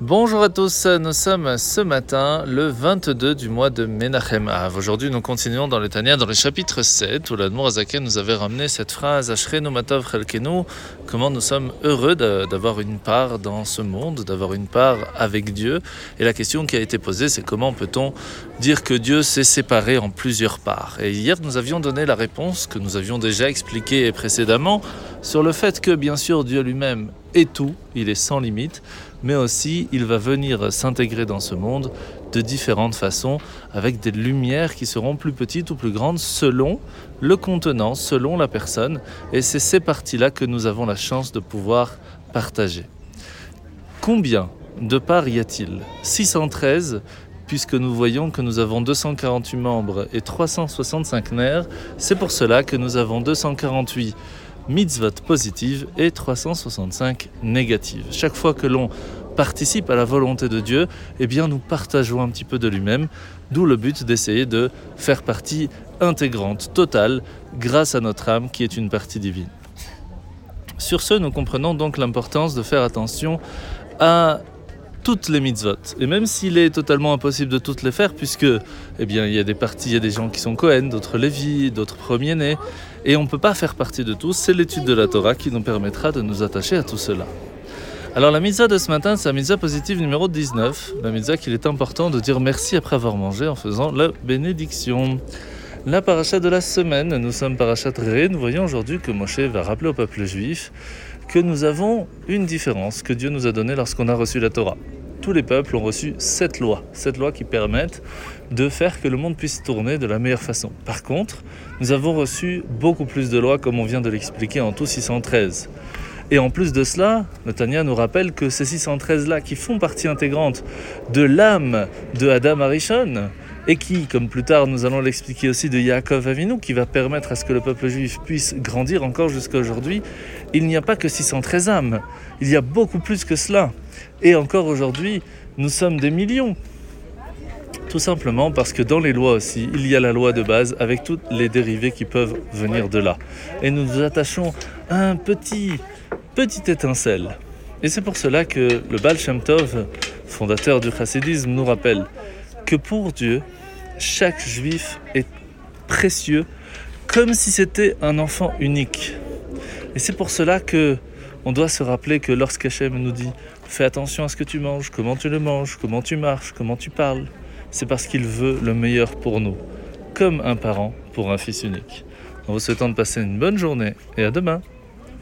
Bonjour à tous, nous sommes ce matin le 22 du mois de Menachem Av. Aujourd'hui, nous continuons dans le Tania, dans le chapitre 7, où l'Admour Azaken nous avait ramené cette phrase Ashrenu Matov Chelkenu, comment nous sommes heureux d'avoir une part dans ce monde, d'avoir une part avec Dieu. Et la question qui a été posée, c'est comment peut-on dire que Dieu s'est séparé en plusieurs parts? Et hier, nous avions donné la réponse que nous avions déjà expliquée précédemment sur le fait que, bien sûr, Dieu lui-même est tout, il est sans limite mais aussi il va venir s'intégrer dans ce monde de différentes façons, avec des lumières qui seront plus petites ou plus grandes selon le contenant, selon la personne, et c'est ces parties-là que nous avons la chance de pouvoir partager. Combien de parts y a-t-il? 613 puisque nous voyons que nous avons 248 membres et 365 nerfs, c'est pour cela que nous avons 248 mitzvot positives et 365 négatives. Chaque fois que l'on participe à la volonté de Dieu, eh bien nous partageons un petit peu de lui-même, d'où le but d'essayer de faire partie intégrante, totale, grâce à notre âme qui est une partie divine. Sur ce, nous comprenons donc l'importance de faire attention à toutes les mitzvot. Et même s'il est totalement impossible de toutes les faire, puisque eh bien, il y a des parties, il y a des gens qui sont Cohen, d'autres Lévi, d'autres premiers-nés, et on ne peut pas faire partie de tous, c'est l'étude de la Torah qui nous permettra de nous attacher à tout cela. Alors la mitzvah de ce matin, c'est la mitzvah positive numéro 19, la mitzvah qu'il est important de dire merci après avoir mangé en faisant la bénédiction. La paracha de la semaine, nous sommes parachat Ré, nous voyons aujourd'hui que Moshe va rappeler au peuple juif que nous avons une différence que Dieu nous a donnée lorsqu'on a reçu la Torah tous les peuples ont reçu cette loi, cette loi qui permettent de faire que le monde puisse tourner de la meilleure façon. Par contre, nous avons reçu beaucoup plus de lois comme on vient de l'expliquer en tout 613. Et en plus de cela, Tania nous rappelle que ces 613-là, qui font partie intégrante de l'âme de Adam Arishon, et qui, comme plus tard nous allons l'expliquer aussi de Yaakov Avinu, qui va permettre à ce que le peuple juif puisse grandir encore jusqu'à aujourd'hui, il n'y a pas que 613 âmes, il y a beaucoup plus que cela. Et encore aujourd'hui, nous sommes des millions. Tout simplement parce que dans les lois aussi, il y a la loi de base avec toutes les dérivés qui peuvent venir de là. Et nous nous attachons à un petit, petit étincelle. Et c'est pour cela que le Baal Shem fondateur du chassidisme, nous rappelle que pour Dieu, chaque juif est précieux comme si c'était un enfant unique. Et c'est pour cela que on doit se rappeler que lorsqu'Hachem nous dit fais attention à ce que tu manges, comment tu le manges, comment tu marches, comment tu parles, c'est parce qu'il veut le meilleur pour nous, comme un parent pour un fils unique. En vous souhaitant de passer une bonne journée et à demain.